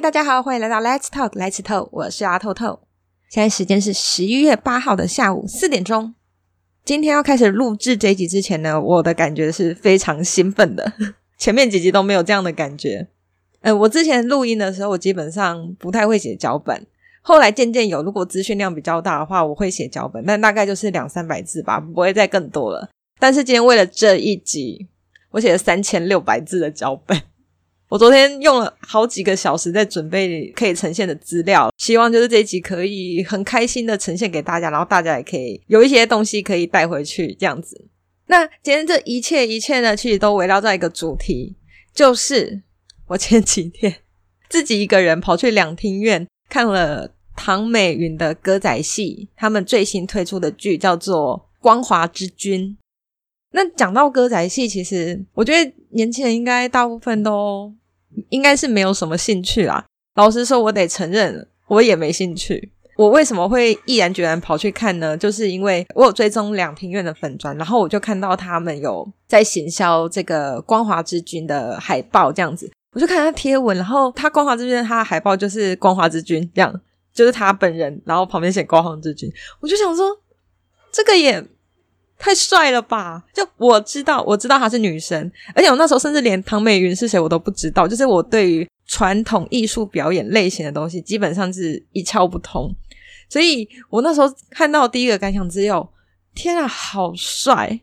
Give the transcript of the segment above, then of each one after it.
大家好，欢迎来到 Let's Talk 来吃透，我是阿透透。现在时间是十一月八号的下午四点钟。今天要开始录制这一集之前呢，我的感觉是非常兴奋的。前面几集都没有这样的感觉。呃，我之前录音的时候，我基本上不太会写脚本。后来渐渐有，如果资讯量比较大的话，我会写脚本，但大概就是两三百字吧，不会再更多了。但是今天为了这一集，我写了三千六百字的脚本。我昨天用了好几个小时在准备可以呈现的资料，希望就是这一集可以很开心的呈现给大家，然后大家也可以有一些东西可以带回去这样子。那今天这一切一切呢，其实都围绕在一个主题，就是我前几天自己一个人跑去两厅院看了唐美云的歌仔戏，他们最新推出的剧叫做《光华之君》。那讲到歌仔戏，其实我觉得年轻人应该大部分都。应该是没有什么兴趣啦。老实说，我得承认，我也没兴趣。我为什么会毅然决然跑去看呢？就是因为我有追踪两庭院的粉砖，然后我就看到他们有在行销这个《光华之君》的海报，这样子，我就看他贴文，然后他《光华之君》他的海报就是《光华之君》这样，就是他本人，然后旁边写《光华之君》，我就想说，这个也。太帅了吧！就我知道，我知道她是女神，而且我那时候甚至连唐美云是谁我都不知道。就是我对于传统艺术表演类型的东西，基本上是一窍不通。所以我那时候看到第一个感想只有：天啊，好帅！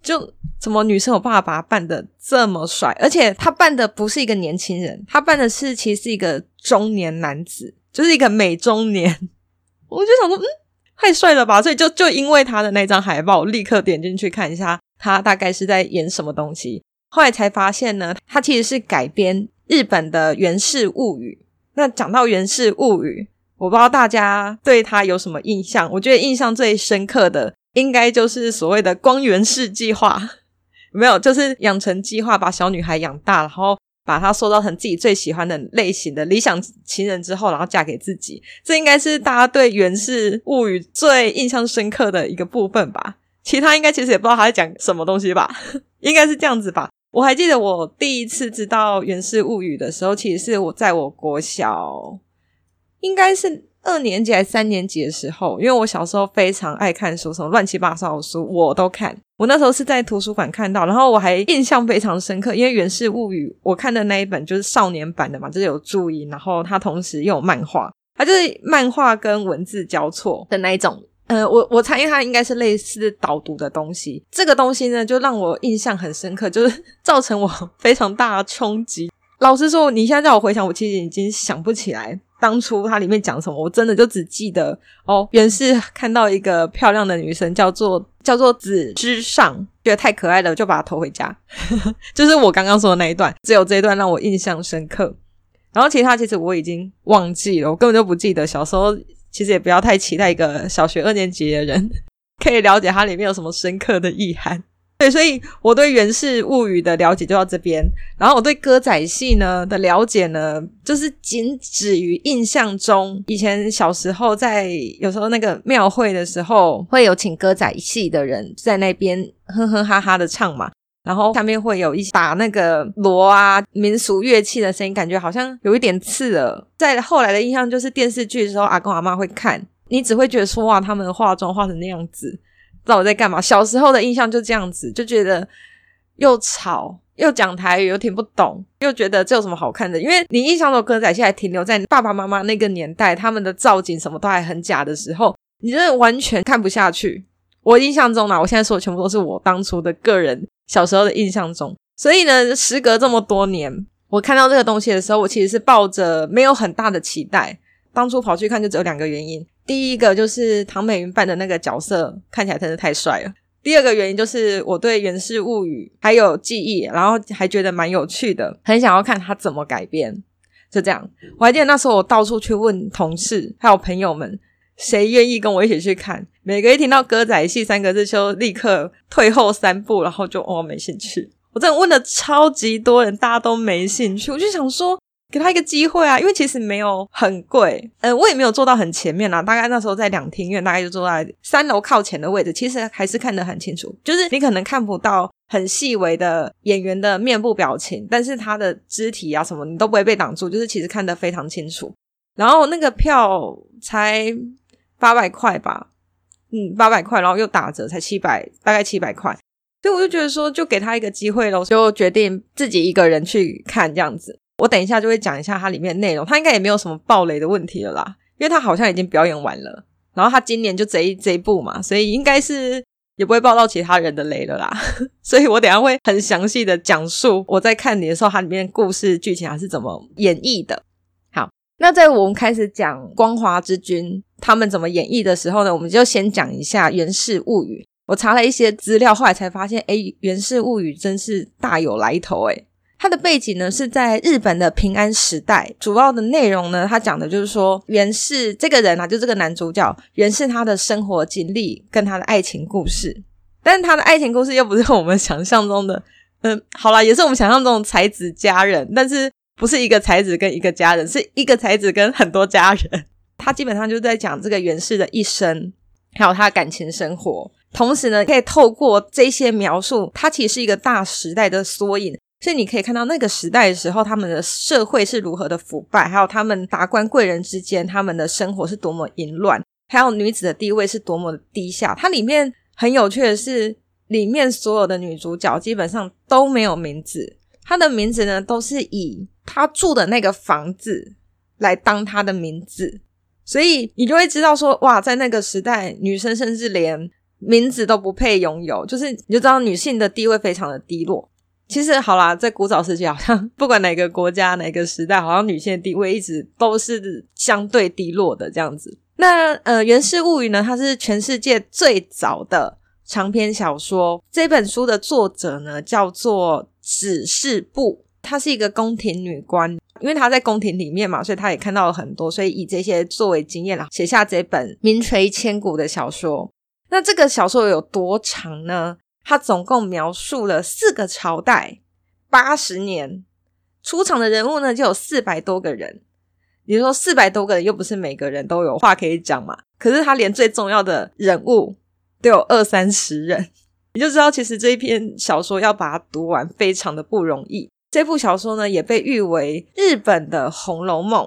就怎么女生有办法把他扮得这么帅？而且他扮的不是一个年轻人，他扮的是其实是一个中年男子，就是一个美中年。我就想说，嗯。太帅了吧！所以就就因为他的那张海报，立刻点进去看一下，他大概是在演什么东西。后来才发现呢，他其实是改编日本的《源氏物语》。那讲到《源氏物语》，我不知道大家对他有什么印象？我觉得印象最深刻的，应该就是所谓的“光源氏计划”，没有，就是养成计划，把小女孩养大，然后。把她塑造成自己最喜欢的类型的理想情人之后，然后嫁给自己，这应该是大家对《源氏物语》最印象深刻的一个部分吧。其他应该其实也不知道他在讲什么东西吧，应该是这样子吧。我还记得我第一次知道《源氏物语》的时候，其实是我在我国小，应该是。二年级还是三年级的时候，因为我小时候非常爱看书，什么乱七八糟的书我都看。我那时候是在图书馆看到，然后我还印象非常深刻，因为《源氏物语》我看的那一本就是少年版的嘛，就是有注音，然后它同时又有漫画，它就是漫画跟文字交错的那一种。呃，我我猜它应该是类似导读的东西。这个东西呢，就让我印象很深刻，就是 造成我非常大的冲击。老实说，你现在叫我回想，我其实已经想不起来。当初它里面讲什么，我真的就只记得哦，原是看到一个漂亮的女生，叫做叫做紫之上，觉得太可爱了，就把她投回家。就是我刚刚说的那一段，只有这一段让我印象深刻。然后其他其实我已经忘记了，我根本就不记得。小时候其实也不要太期待一个小学二年级的人 可以了解它里面有什么深刻的意涵。对，所以我对《源氏物语》的了解就到这边。然后我对歌仔戏呢的了解呢，就是仅止于印象中，以前小时候在有时候那个庙会的时候，会有请歌仔戏的人在那边哼哼哈哈的唱嘛。然后下面会有一些打那个锣啊、民俗乐器的声音，感觉好像有一点刺耳。在后来的印象就是电视剧的时候，阿公阿嬷会看，你只会觉得说哇，他们化妆化成那样子。知道我在干嘛？小时候的印象就这样子，就觉得又吵又讲台语又听不懂，又觉得这有什么好看的？因为你印象中的歌仔戏还停留在爸爸妈妈那个年代，他们的造景什么都还很假的时候，你真的完全看不下去。我印象中呢，我现在说的全部都是我当初的个人小时候的印象中。所以呢，时隔这么多年，我看到这个东西的时候，我其实是抱着没有很大的期待。当初跑去看就只有两个原因。第一个就是唐美云扮的那个角色看起来真的太帅了。第二个原因就是我对《源氏物语》还有记忆，然后还觉得蛮有趣的，很想要看他怎么改编。就这样，我还记得那时候我到处去问同事还有朋友们，谁愿意跟我一起去看。每个一听到歌仔戏三个字，就立刻退后三步，然后就哦没兴趣。我真的问了超级多人，大家都没兴趣。我就想说。给他一个机会啊，因为其实没有很贵，嗯，我也没有坐到很前面啦，大概那时候在两厅院，大概就坐在三楼靠前的位置，其实还是看得很清楚，就是你可能看不到很细微的演员的面部表情，但是他的肢体啊什么你都不会被挡住，就是其实看得非常清楚。然后那个票才八百块吧，嗯，八百块，然后又打折才七百，大概七百块。所以我就觉得说，就给他一个机会咯，就决定自己一个人去看这样子。我等一下就会讲一下它里面的内容，它应该也没有什么爆雷的问题了啦，因为它好像已经表演完了。然后他今年就这一这一部嘛，所以应该是也不会爆到其他人的雷了啦。所以我等下会很详细的讲述我在看你的时候，它里面故事剧情还是怎么演绎的。好，那在我们开始讲《光华之君》他们怎么演绎的时候呢，我们就先讲一下《源氏物语》。我查了一些资料，后来才发现，诶，《源氏物语》真是大有来头，诶。它的背景呢是在日本的平安时代，主要的内容呢，它讲的就是说源氏这个人啊，就这个男主角源氏他的生活经历跟他的爱情故事，但是他的爱情故事又不是我们想象中的，嗯，好啦，也是我们想象中的才子佳人，但是不是一个才子跟一个佳人，是一个才子跟很多佳人。他基本上就在讲这个源氏的一生，还有他的感情生活。同时呢，可以透过这些描述，它其实是一个大时代的缩影。所以你可以看到那个时代的时候，他们的社会是如何的腐败，还有他们达官贵人之间，他们的生活是多么淫乱，还有女子的地位是多么的低下。它里面很有趣的是，里面所有的女主角基本上都没有名字，她的名字呢都是以她住的那个房子来当她的名字，所以你就会知道说，哇，在那个时代，女生甚至连名字都不配拥有，就是你就知道女性的地位非常的低落。其实好啦，在古早时期，好像 不管哪个国家、哪个时代，好像女性的地位一直都是相对低落的这样子。那呃，《源氏物语》呢，它是全世界最早的长篇小说。这本书的作者呢，叫做指示部，她是一个宫廷女官，因为她在宫廷里面嘛，所以她也看到了很多，所以以这些作为经验啦，写下这本名垂千古的小说。那这个小说有多长呢？它总共描述了四个朝代，八十年，出场的人物呢就有四百多个人。你说四百多个人，又不是每个人都有话可以讲嘛？可是他连最重要的人物都有二三十人，你就知道其实这一篇小说要把它读完非常的不容易。这部小说呢也被誉为日本的《红楼梦》，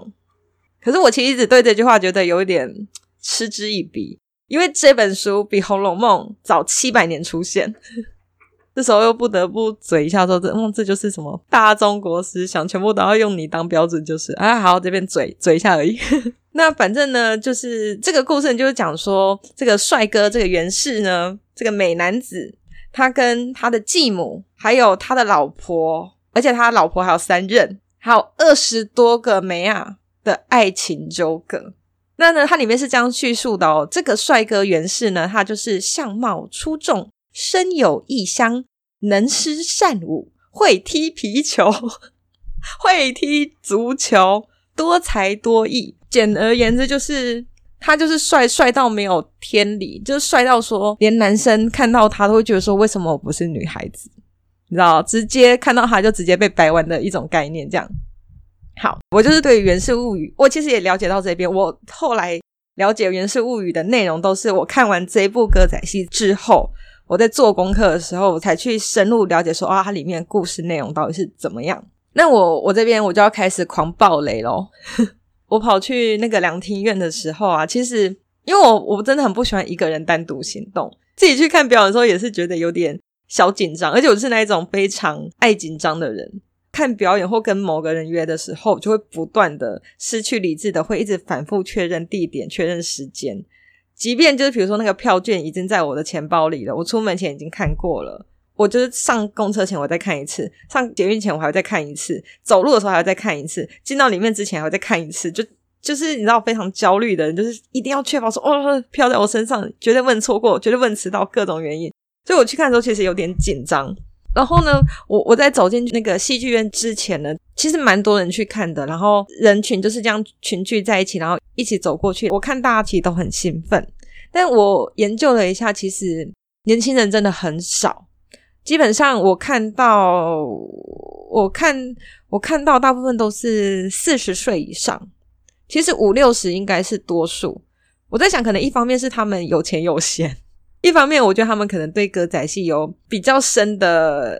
可是我其实一直对这句话觉得有点嗤之以鼻。因为这本书比《红楼梦》早七百年出现，这时候又不得不嘴一下说：“这，嗯，这就是什么大中国思想，全部都要用你当标准，就是啊，好，这边嘴嘴一下而已。”那反正呢，就是这个故事就是讲说，这个帅哥，这个源氏呢，这个美男子，他跟他的继母，还有他的老婆，而且他老婆还有三任，还有二十多个妹仔的爱情纠葛。那呢，它里面是这样叙述的哦。这个帅哥源氏呢，他就是相貌出众，身有异香，能诗善舞，会踢皮球，会踢足球，多才多艺。简而言之，就是他就是帅，帅到没有天理，就是帅到说连男生看到他都会觉得说，为什么我不是女孩子？你知道，直接看到他就直接被掰弯的一种概念，这样。好，我就是对《源氏物语》，我其实也了解到这边。我后来了解《源氏物语》的内容，都是我看完这部歌仔戏之后，我在做功课的时候，我才去深入了解说啊，它里面故事内容到底是怎么样。那我我这边我就要开始狂暴雷咯。我跑去那个凉亭院的时候啊，其实因为我我真的很不喜欢一个人单独行动，自己去看表演的时候也是觉得有点小紧张，而且我是那一种非常爱紧张的人。看表演或跟某个人约的时候，就会不断的失去理智的，会一直反复确认地点、确认时间。即便就是比如说那个票券已经在我的钱包里了，我出门前已经看过了，我就是上公车前我再看一次，上捷运前我还要再看一次，走路的时候还要再看一次，进到里面之前还要再看一次。就就是你知道非常焦虑的人，就是一定要确保说哦，票在我身上，绝对问错过，绝对问迟到，各种原因。所以我去看的时候其实有点紧张。然后呢，我我在走进那个戏剧院之前呢，其实蛮多人去看的。然后人群就是这样群聚在一起，然后一起走过去。我看大家其实都很兴奋，但我研究了一下，其实年轻人真的很少。基本上我看到，我看我看到大部分都是四十岁以上。其实五六十应该是多数。我在想，可能一方面是他们有钱有闲。一方面，我觉得他们可能对歌仔戏有比较深的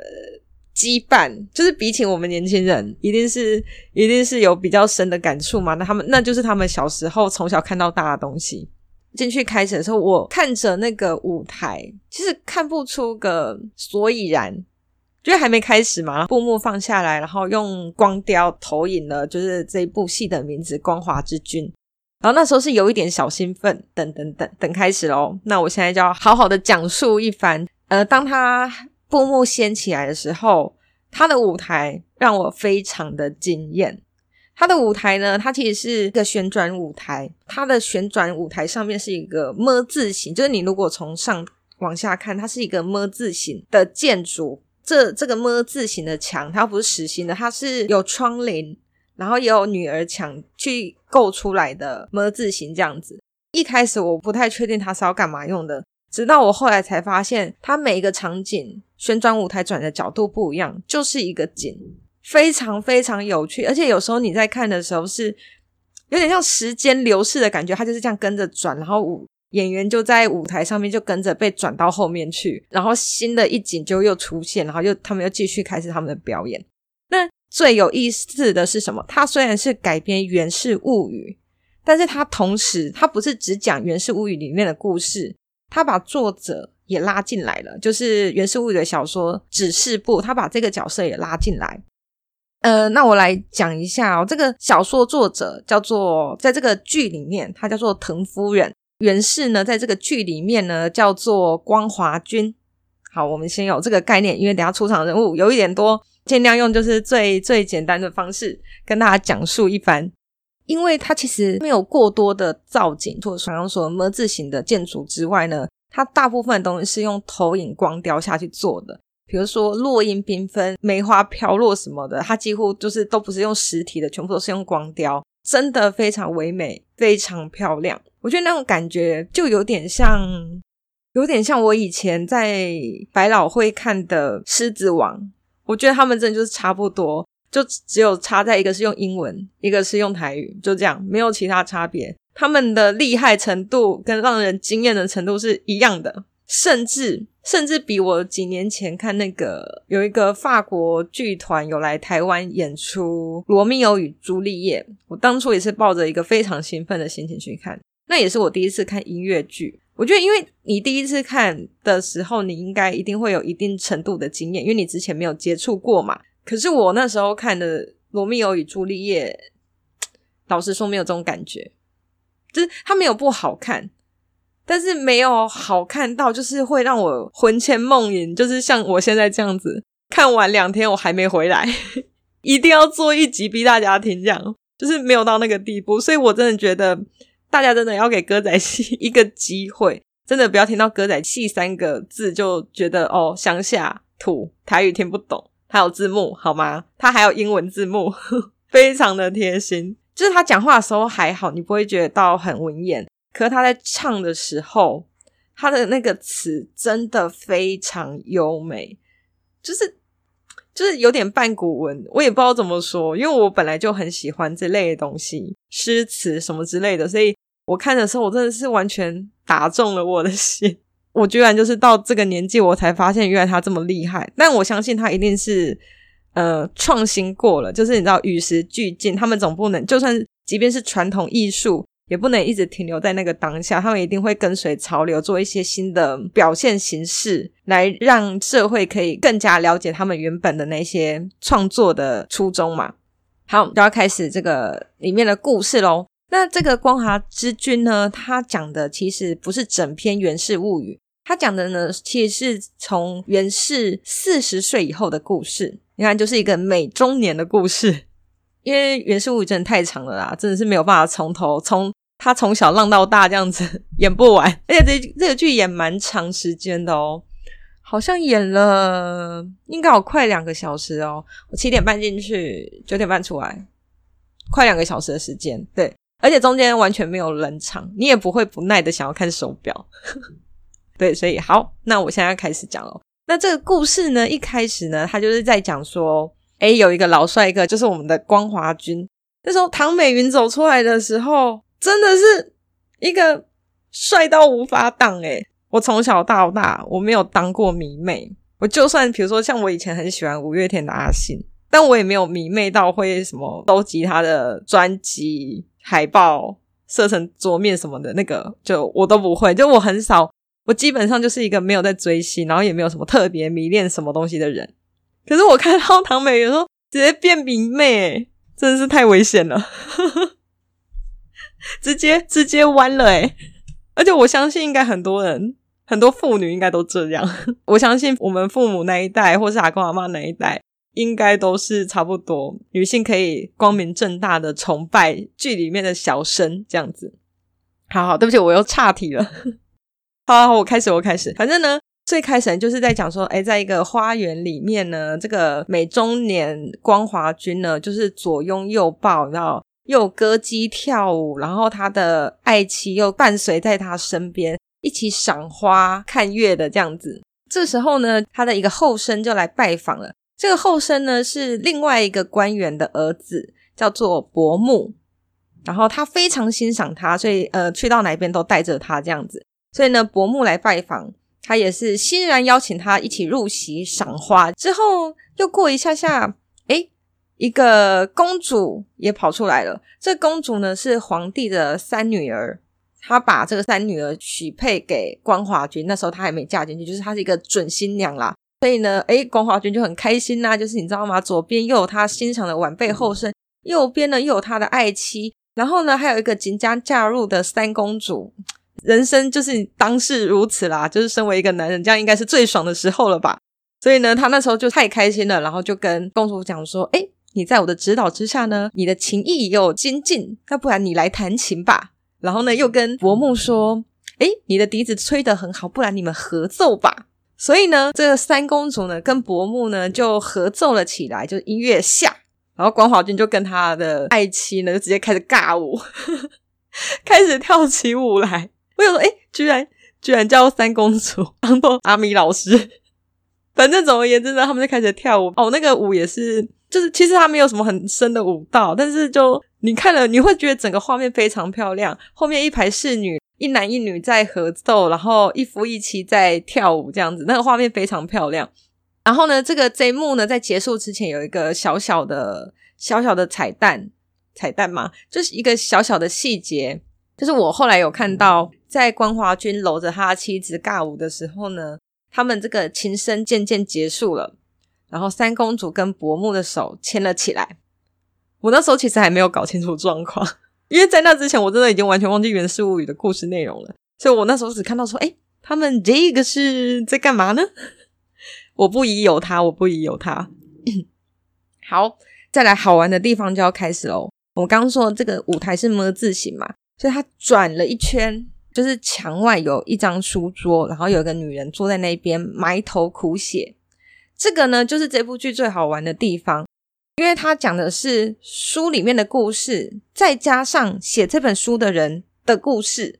羁绊，就是比起我们年轻人，一定是一定是有比较深的感触嘛。那他们那就是他们小时候从小看到大的东西。进去开始的时候，我看着那个舞台，其实看不出个所以然。就是还没开始嘛，布幕放下来，然后用光雕投影了，就是这一部戏的名字《光华之君》。然后那时候是有一点小兴奋，等等等等开始喽。那我现在就要好好的讲述一番。呃，当他布幕掀起来的时候，他的舞台让我非常的惊艳。他的舞台呢，它其实是一个旋转舞台，它的旋转舞台上面是一个“么”字形，就是你如果从上往下看，它是一个“么”字形的建筑。这这个么字形的墙，它不是实心的，它是有窗帘，然后也有女儿墙去构出来的么字形这样子。一开始我不太确定它是要干嘛用的，直到我后来才发现，它每一个场景旋转舞台转的角度不一样，就是一个景，非常非常有趣。而且有时候你在看的时候是有点像时间流逝的感觉，它就是这样跟着转，然后舞。演员就在舞台上面，就跟着被转到后面去，然后新的一景就又出现，然后又他们又继续开始他们的表演。最有意思的是什么？它虽然是改编《源氏物语》，但是它同时它不是只讲《源氏物语》里面的故事，它把作者也拉进来了，就是《源氏物语》的小说指示部，他把这个角色也拉进来。呃，那我来讲一下哦，这个小说作者叫做，在这个剧里面，他叫做藤夫人。源氏呢，在这个剧里面呢，叫做光华君。好，我们先有这个概念，因为等下出场人物有一点多，尽量用就是最最简单的方式跟大家讲述一番。因为它其实没有过多的造景，除了刚刚说么字形的建筑之外呢，它大部分的东西是用投影光雕下去做的。比如说落英缤纷、梅花飘落什么的，它几乎就是都不是用实体的，全部都是用光雕，真的非常唯美，非常漂亮。我觉得那种感觉就有点像，有点像我以前在百老汇看的《狮子王》。我觉得他们真的就是差不多，就只有差在一个是用英文，一个是用台语，就这样，没有其他差别。他们的厉害程度跟让人惊艳的程度是一样的，甚至甚至比我几年前看那个有一个法国剧团有来台湾演出《罗密欧与朱丽叶》，我当初也是抱着一个非常兴奋的心情去看。那也是我第一次看音乐剧，我觉得，因为你第一次看的时候，你应该一定会有一定程度的经验，因为你之前没有接触过嘛。可是我那时候看的《罗密欧与朱丽叶》，老实说没有这种感觉，就是它没有不好看，但是没有好看到就是会让我魂牵梦萦，就是像我现在这样子，看完两天我还没回来，一定要做一集逼大家听，这样就是没有到那个地步，所以我真的觉得。大家真的要给歌仔戏 一个机会，真的不要听到歌仔戏三个字就觉得哦，乡下土台语听不懂，还有字幕好吗？他还有英文字幕，非常的贴心。就是他讲话的时候还好，你不会觉得到很文言，可是他在唱的时候，他的那个词真的非常优美，就是就是有点半古文，我也不知道怎么说，因为我本来就很喜欢这类的东西，诗词什么之类的，所以。我看的时候，我真的是完全打中了我的心。我居然就是到这个年纪，我才发现原来他这么厉害。但我相信他一定是呃创新过了，就是你知道与时俱进，他们总不能就算即便是传统艺术，也不能一直停留在那个当下。他们一定会跟随潮流，做一些新的表现形式，来让社会可以更加了解他们原本的那些创作的初衷嘛。好，就要开始这个里面的故事喽。那这个光华之君呢，他讲的其实不是整篇《源氏物语》，他讲的呢，其实是从源氏四十岁以后的故事。你看，就是一个美中年的故事。因为《源氏物语》真的太长了啦，真的是没有办法从头从他从小浪到大这样子演不完。而且这这个剧演蛮长时间的哦，好像演了应该有快两个小时哦。我七点半进去，九点半出来，快两个小时的时间，对。而且中间完全没有冷场，你也不会不耐的想要看手表。对，所以好，那我现在要开始讲了。那这个故事呢，一开始呢，他就是在讲说，诶，有一个老帅哥，就是我们的光华君。那时候唐美云走出来的时候，真的是一个帅到无法挡诶。我从小到大我没有当过迷妹，我就算比如说像我以前很喜欢五月天的阿信，但我也没有迷妹到会什么收集他的专辑海报、设成桌面什么的，那个就我都不会。就我很少，我基本上就是一个没有在追星，然后也没有什么特别迷恋什么东西的人。可是我看到唐美云说直接变迷妹，真的是太危险了，直接直接弯了诶。而且我相信，应该很多人，很多妇女应该都这样。我相信我们父母那一代，或是阿公阿嬷那一代，应该都是差不多。女性可以光明正大的崇拜剧里面的小生这样子。好好，对不起，我又岔题了。好，好，我开始，我开始。反正呢，最开始就是在讲说，诶，在一个花园里面呢，这个美中年光华君呢，就是左拥右抱，然后。又歌姬跳舞，然后他的爱妻又伴随在他身边，一起赏花看月的这样子。这时候呢，他的一个后生就来拜访了。这个后生呢是另外一个官员的儿子，叫做伯木。然后他非常欣赏他，所以呃，去到哪边都带着他这样子。所以呢，伯木来拜访，他也是欣然邀请他一起入席赏花。之后又过一下下，诶一个公主也跑出来了。这公主呢是皇帝的三女儿，她把这个三女儿许配给光华君。那时候她还没嫁进去，就是她是一个准新娘啦。所以呢，诶，光华君就很开心呐。就是你知道吗？左边又有他欣赏的晚辈后生，右边呢又有他的爱妻，然后呢还有一个即将嫁入的三公主。人生就是当是如此啦，就是身为一个男人，这样应该是最爽的时候了吧？所以呢，他那时候就太开心了，然后就跟公主讲说：“诶。”你在我的指导之下呢，你的琴艺又有精进，那不然你来弹琴吧。然后呢，又跟伯木说：“诶，你的笛子吹得很好，不然你们合奏吧。”所以呢，这个三公主呢跟伯木呢就合奏了起来，就是音乐下，然后光华君就跟他的爱妻呢就直接开始尬舞，呵 呵开始跳起舞来。我有说，诶，居然居然叫三公主当做阿米老师。反正总而言之呢，他们就开始跳舞。哦，那个舞也是。就是其实他没有什么很深的舞蹈，但是就你看了你会觉得整个画面非常漂亮。后面一排侍女，一男一女在合奏，然后一夫一妻在跳舞，这样子那个画面非常漂亮。然后呢，这个这一幕呢在结束之前有一个小小的小小的彩蛋，彩蛋嘛，就是一个小小的细节，就是我后来有看到，在光华君搂着他的妻子尬舞的时候呢，他们这个琴声渐渐结束了。然后三公主跟伯木的手牵了起来。我那时候其实还没有搞清楚状况，因为在那之前我真的已经完全忘记《源氏物语》的故事内容了。所以我那时候只看到说，诶，他们这个是在干嘛呢？我不疑有他，我不疑有他。好，再来好玩的地方就要开始喽。我刚刚说这个舞台是么字形嘛，所以它转了一圈，就是墙外有一张书桌，然后有一个女人坐在那边埋头苦写。这个呢，就是这部剧最好玩的地方，因为他讲的是书里面的故事，再加上写这本书的人的故事，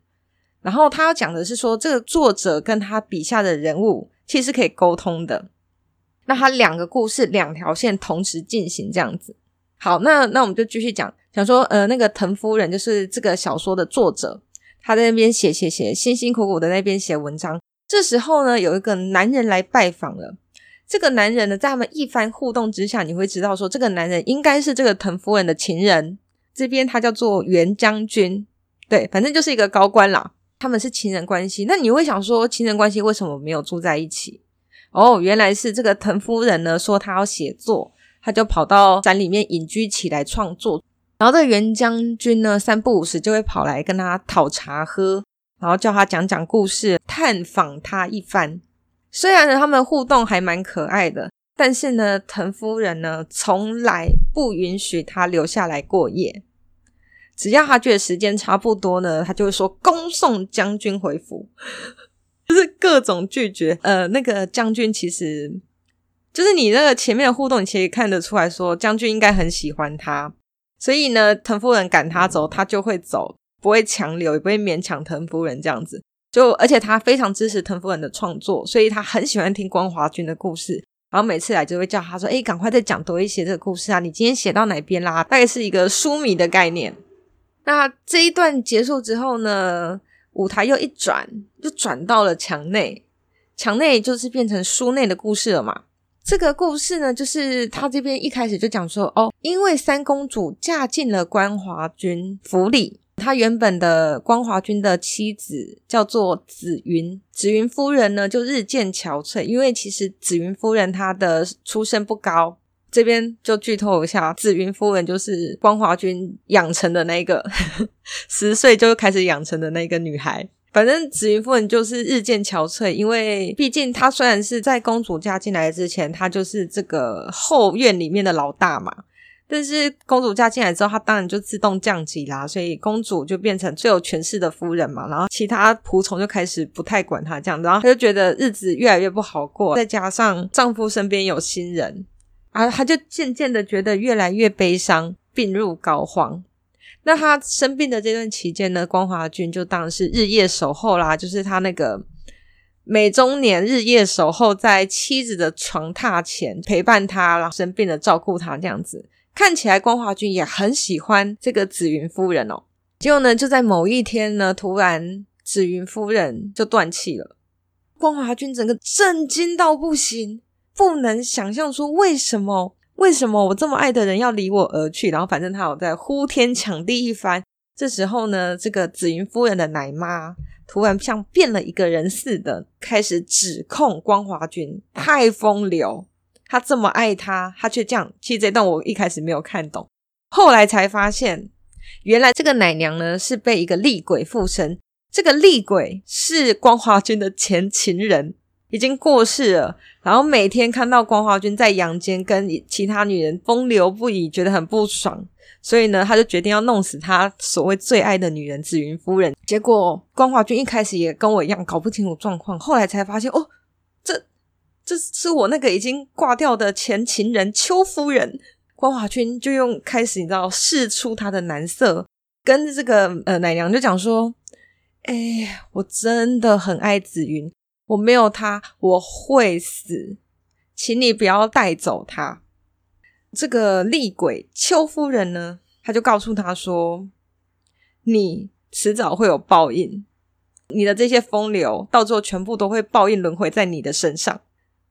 然后他要讲的是说，这个作者跟他笔下的人物其实可以沟通的。那他两个故事两条线同时进行这样子。好，那那我们就继续讲，想说，呃，那个藤夫人就是这个小说的作者，他在那边写写写，辛辛苦苦的那边写文章。这时候呢，有一个男人来拜访了。这个男人呢，在他们一番互动之下，你会知道说，这个男人应该是这个藤夫人的情人。这边他叫做袁将军，对，反正就是一个高官啦。他们是情人关系。那你会想说，情人关系为什么没有住在一起？哦，原来是这个藤夫人呢，说她要写作，他就跑到山里面隐居起来创作。然后这个源将军呢，三不五时就会跑来跟他讨茶喝，然后叫他讲讲故事，探访他一番。虽然呢，他们互动还蛮可爱的，但是呢，藤夫人呢，从来不允许他留下来过夜。只要他觉得时间差不多呢，他就会说：“恭送将军回府。”就是各种拒绝。呃，那个将军其实就是你那个前面的互动，你其实看得出来说，将军应该很喜欢他，所以呢，藤夫人赶他走，他就会走，不会强留，也不会勉强藤夫人这样子。就而且他非常支持藤夫人的创作，所以他很喜欢听光华君的故事，然后每次来就会叫他说：“诶，赶快再讲多一些这个故事啊！你今天写到哪边啦？”大概是一个书迷的概念。那这一段结束之后呢，舞台又一转，就转到了墙内，墙内就是变成书内的故事了嘛。这个故事呢，就是他这边一开始就讲说，哦，因为三公主嫁进了关华君府里。他原本的光华君的妻子叫做紫云，紫云夫人呢就日渐憔悴，因为其实紫云夫人她的出身不高，这边就剧透一下，紫云夫人就是光华君养成的那个十岁就开始养成的那个女孩。反正紫云夫人就是日渐憔悴，因为毕竟她虽然是在公主嫁进来之前，她就是这个后院里面的老大嘛。但是公主嫁进来之后，她当然就自动降级啦，所以公主就变成最有权势的夫人嘛。然后其他仆从就开始不太管她这样，然后她就觉得日子越来越不好过。再加上丈夫身边有新人，啊，她就渐渐的觉得越来越悲伤，病入膏肓。那她生病的这段期间呢，光华君就当是日夜守候啦，就是他那个每周年日夜守候在妻子的床榻前陪伴她，然后生病了照顾她这样子。看起来光华君也很喜欢这个紫云夫人哦。结果呢，就在某一天呢，突然紫云夫人就断气了。光华君整个震惊到不行，不能想象说为什么，为什么我这么爱的人要离我而去。然后反正他有在呼天抢地一番。这时候呢，这个紫云夫人的奶妈突然像变了一个人似的，开始指控光华君太风流。他这么爱他，他却这样。其实这段我一开始没有看懂，后来才发现，原来这个奶娘呢是被一个厉鬼附身。这个厉鬼是光华君的前情人，已经过世了。然后每天看到光华君在阳间跟其他女人风流不已，觉得很不爽，所以呢，他就决定要弄死他所谓最爱的女人紫云夫人。结果光华君一开始也跟我一样搞不清楚状况，后来才发现哦，这。这是我那个已经挂掉的前情人邱夫人，关华君就用开始你知道试出他的难色，跟这个呃奶娘就讲说：“哎，我真的很爱紫云，我没有她我会死，请你不要带走她。”这个厉鬼邱夫人呢，他就告诉他说：“你迟早会有报应，你的这些风流，到最后全部都会报应轮回在你的身上。”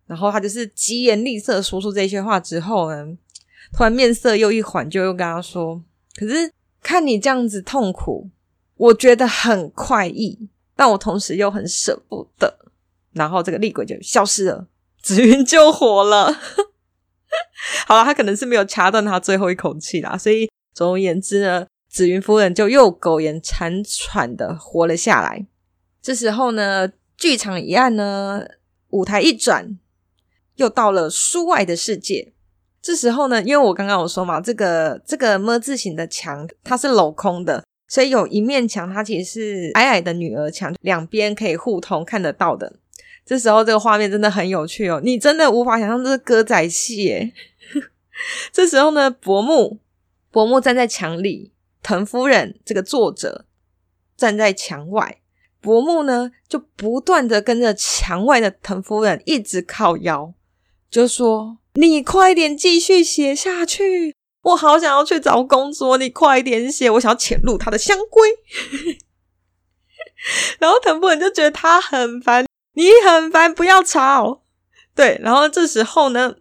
然后他就是疾言厉色说出这些话之后呢，突然面色又一缓，就又跟他说：“可是看你这样子痛苦，我觉得很快意，但我同时又很舍不得。”然后这个厉鬼就消失了，紫云就活了。好了，他可能是没有掐断他最后一口气啦，所以总而言之呢，紫云夫人就又苟延残喘的活了下来。这时候呢，剧场一案呢，舞台一转。又到了书外的世界，这时候呢，因为我刚刚有说嘛，这个这个么字形的墙它是镂空的，所以有一面墙它其实是矮矮的女儿墙，两边可以互通看得到的。这时候这个画面真的很有趣哦，你真的无法想象这是歌仔戏耶。这时候呢，伯母伯母站在墙里，藤夫人这个作者站在墙外，伯母呢就不断的跟着墙外的藤夫人一直靠腰。就说你快点继续写下去，我好想要去找工作，你快点写，我想要潜入他的香闺。然后藤夫人就觉得他很烦，你很烦，不要吵。对，然后这时候呢，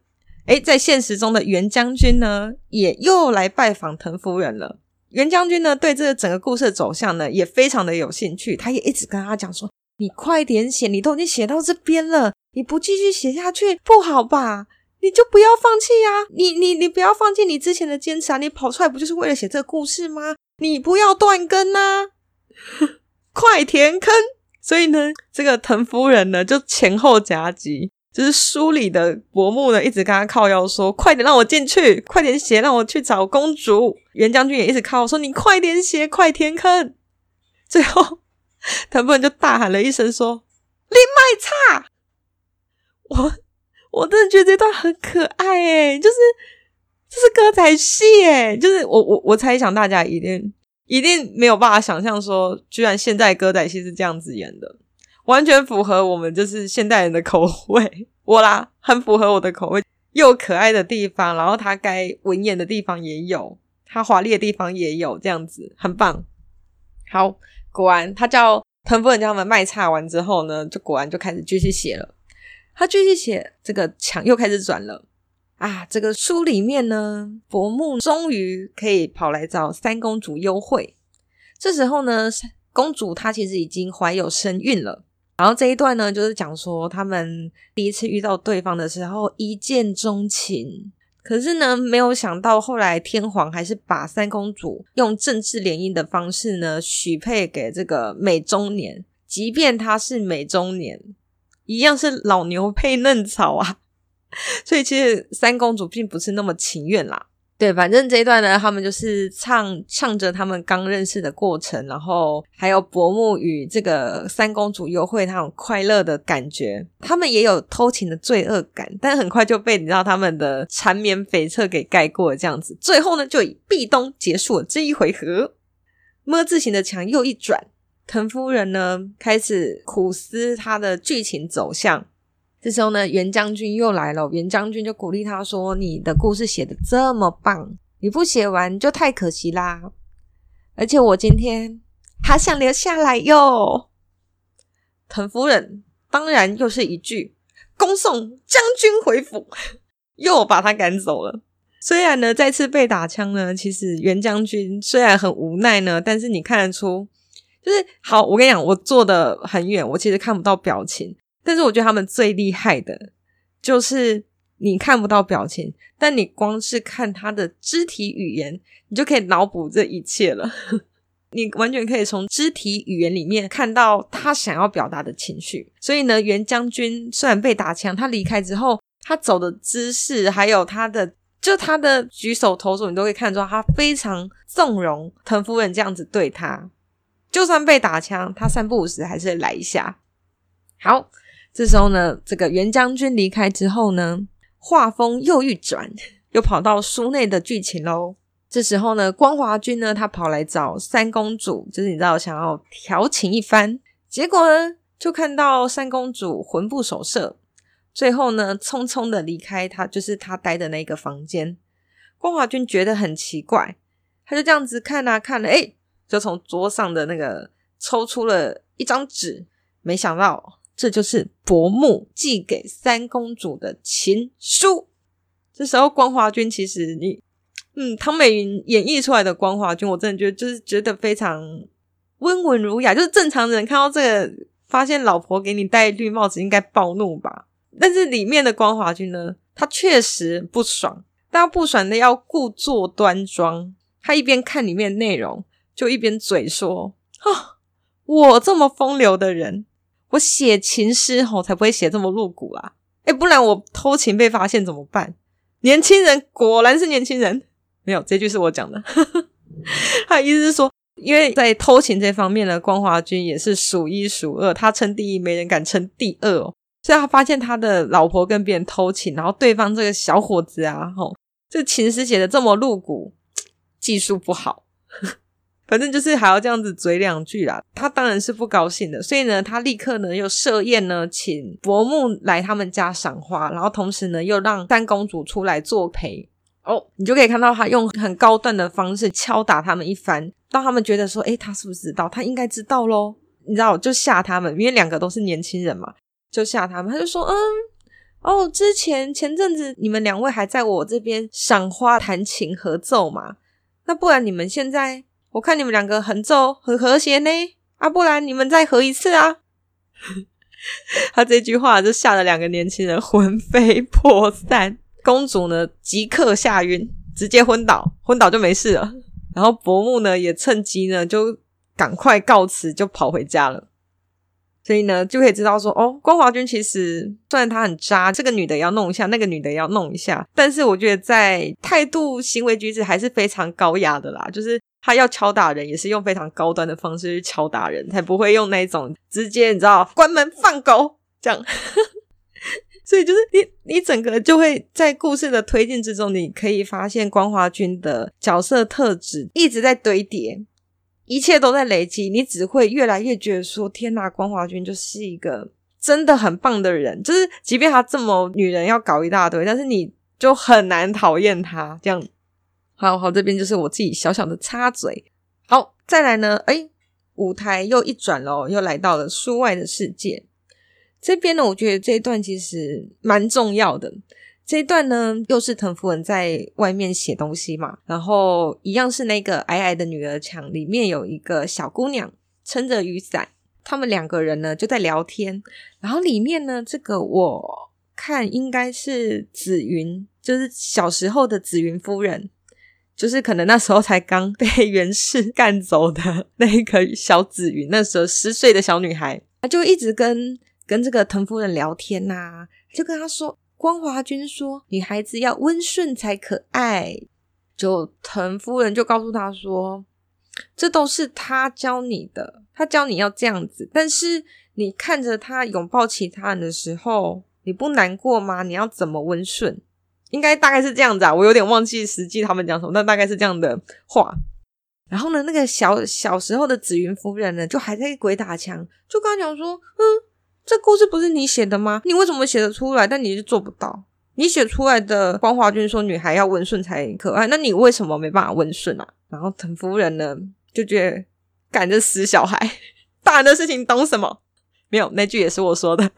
诶，在现实中的袁将军呢，也又来拜访藤夫人了。袁将军呢，对这个整个故事的走向呢，也非常的有兴趣，他也一直跟他讲说，你快点写，你都已经写到这边了。你不继续写下去不好吧？你就不要放弃呀！你你你不要放弃你之前的坚持啊！你跑出来不就是为了写这个故事吗？你不要断更呐！快填坑！所以呢，这个藤夫人呢就前后夹击，就是书里的伯母呢一直跟他靠腰说：“快点让我进去，快点写，让我去找公主。”袁将军也一直靠我说：“你快点写，快填坑！”最后，滕夫人就大喊了一声说：“你卖差！”我我真的觉得这段很可爱诶，就是这是歌仔戏诶，就是我我我猜想大家一定一定没有办法想象说，居然现在歌仔戏是这样子演的，完全符合我们就是现代人的口味，我啦很符合我的口味，又可爱的地方，然后它该文言的地方也有，它华丽的地方也有，这样子很棒。好，果然他叫藤夫人叫他们卖差完之后呢，就果然就开始继续写了。他继续写，这个墙又开始转了啊！这个书里面呢，伯木终于可以跑来找三公主幽会。这时候呢，公主她其实已经怀有身孕了。然后这一段呢，就是讲说他们第一次遇到对方的时候一见钟情，可是呢，没有想到后来天皇还是把三公主用政治联姻的方式呢许配给这个美中年，即便他是美中年，一样是老牛配嫩草啊。所以其实三公主并不是那么情愿啦。对，反正这一段呢，他们就是唱唱着他们刚认识的过程，然后还有伯木与这个三公主幽会那种快乐的感觉。他们也有偷情的罪恶感，但很快就被你知道他们的缠绵悱恻给盖过。这样子，最后呢，就以壁咚结束了这一回合。么字形的墙又一转，藤夫人呢开始苦思她的剧情走向。这时候呢，袁将军又来了。袁将军就鼓励他说：“你的故事写的这么棒，你不写完就太可惜啦。而且我今天还想留下来哟。”藤夫人当然又是一句“恭送将军回府”，又把他赶走了。虽然呢，再次被打枪呢，其实袁将军虽然很无奈呢，但是你看得出，就是好。我跟你讲，我坐的很远，我其实看不到表情。但是我觉得他们最厉害的，就是你看不到表情，但你光是看他的肢体语言，你就可以脑补这一切了。你完全可以从肢体语言里面看到他想要表达的情绪。所以呢，袁将军虽然被打枪，他离开之后，他走的姿势，还有他的就他的举手投足，你都可以看出他非常纵容藤夫人这样子对他。就算被打枪，他三不五时还是来一下。好。这时候呢，这个袁将军离开之后呢，画风又一转，又跑到书内的剧情喽。这时候呢，光华君呢，他跑来找三公主，就是你知道想要调情一番，结果呢，就看到三公主魂不守舍，最后呢，匆匆的离开他，就是他待的那个房间。光华君觉得很奇怪，他就这样子看啊看了，诶，就从桌上的那个抽出了一张纸，没想到。这就是伯木寄给三公主的情书。这时候，光华君其实你，嗯，唐美云演绎出来的光华君，我真的觉得就是觉得非常温文儒雅。就是正常人看到这个，发现老婆给你戴绿帽子，应该暴怒吧？但是里面的光华君呢，他确实不爽，但他不爽的要故作端庄。他一边看里面内容，就一边嘴说：“啊，我这么风流的人。”我写情诗吼，才不会写这么露骨啦！诶，不然我偷情被发现怎么办？年轻人果然是年轻人，没有，这句是我讲的。他的意思是说，因为在偷情这方面呢，光华君也是数一数二，他称第一，没人敢称第二哦。所以他发现他的老婆跟别人偷情，然后对方这个小伙子啊，吼，这情诗写的这么露骨，技术不好。反正就是还要这样子嘴两句啦，他当然是不高兴的，所以呢，他立刻呢又设宴呢，请伯母来他们家赏花，然后同时呢又让三公主出来作陪。哦，你就可以看到他用很高段的方式敲打他们一番，让他们觉得说，诶，他是不是知道？他应该知道咯。你知道，就吓他们，因为两个都是年轻人嘛，就吓他们。他就说，嗯，哦，之前前阵子你们两位还在我这边赏花、弹琴、合奏嘛，那不然你们现在。我看你们两个很奏很和谐呢，啊，不然你们再合一次啊！他这句话就吓得两个年轻人魂飞魄散，公主呢即刻吓晕，直接昏倒，昏倒就没事了。然后伯木呢也趁机呢就赶快告辞，就跑回家了。所以呢就可以知道说，哦，光华君其实虽然他很渣，这个女的要弄一下，那个女的要弄一下，但是我觉得在态度、行为举止还是非常高雅的啦，就是。他要敲打人，也是用非常高端的方式去敲打人，才不会用那种直接你知道关门放狗这样。所以就是你，你整个就会在故事的推进之中，你可以发现光华君的角色特质一直在堆叠，一切都在累积，你只会越来越觉得说：天哪，光华君就是一个真的很棒的人。就是即便他这么女人要搞一大堆，但是你就很难讨厌他这样。好好，这边就是我自己小小的插嘴。好，再来呢，诶，舞台又一转喽，又来到了书外的世界。这边呢，我觉得这一段其实蛮重要的。这一段呢，又是藤夫人在外面写东西嘛，然后一样是那个矮矮的女儿墙里面有一个小姑娘撑着雨伞，他们两个人呢就在聊天。然后里面呢，这个我看应该是紫云，就是小时候的紫云夫人，就是可能那时候才刚被袁氏干走的那个小紫云，那时候十岁的小女孩，她就一直跟跟这个藤夫人聊天呐、啊，就跟她说。光华君说：“女孩子要温顺才可爱。”就藤夫人就告诉她说：“这都是他教你的，他教你要这样子。但是你看着他拥抱其他人的时候，你不难过吗？你要怎么温顺？应该大概是这样子啊，我有点忘记实际他们讲什么，但大概是这样的话。然后呢，那个小小时候的紫云夫人呢，就还在鬼打墙，就跟他讲说：‘嗯。’这故事不是你写的吗？你为什么写得出来，但你是做不到？你写出来的光华君说女孩要温顺才可爱，那你为什么没办法温顺啊？然后藤夫人呢就觉得赶着死小孩，大人的事情懂什么？没有，那句也是我说的。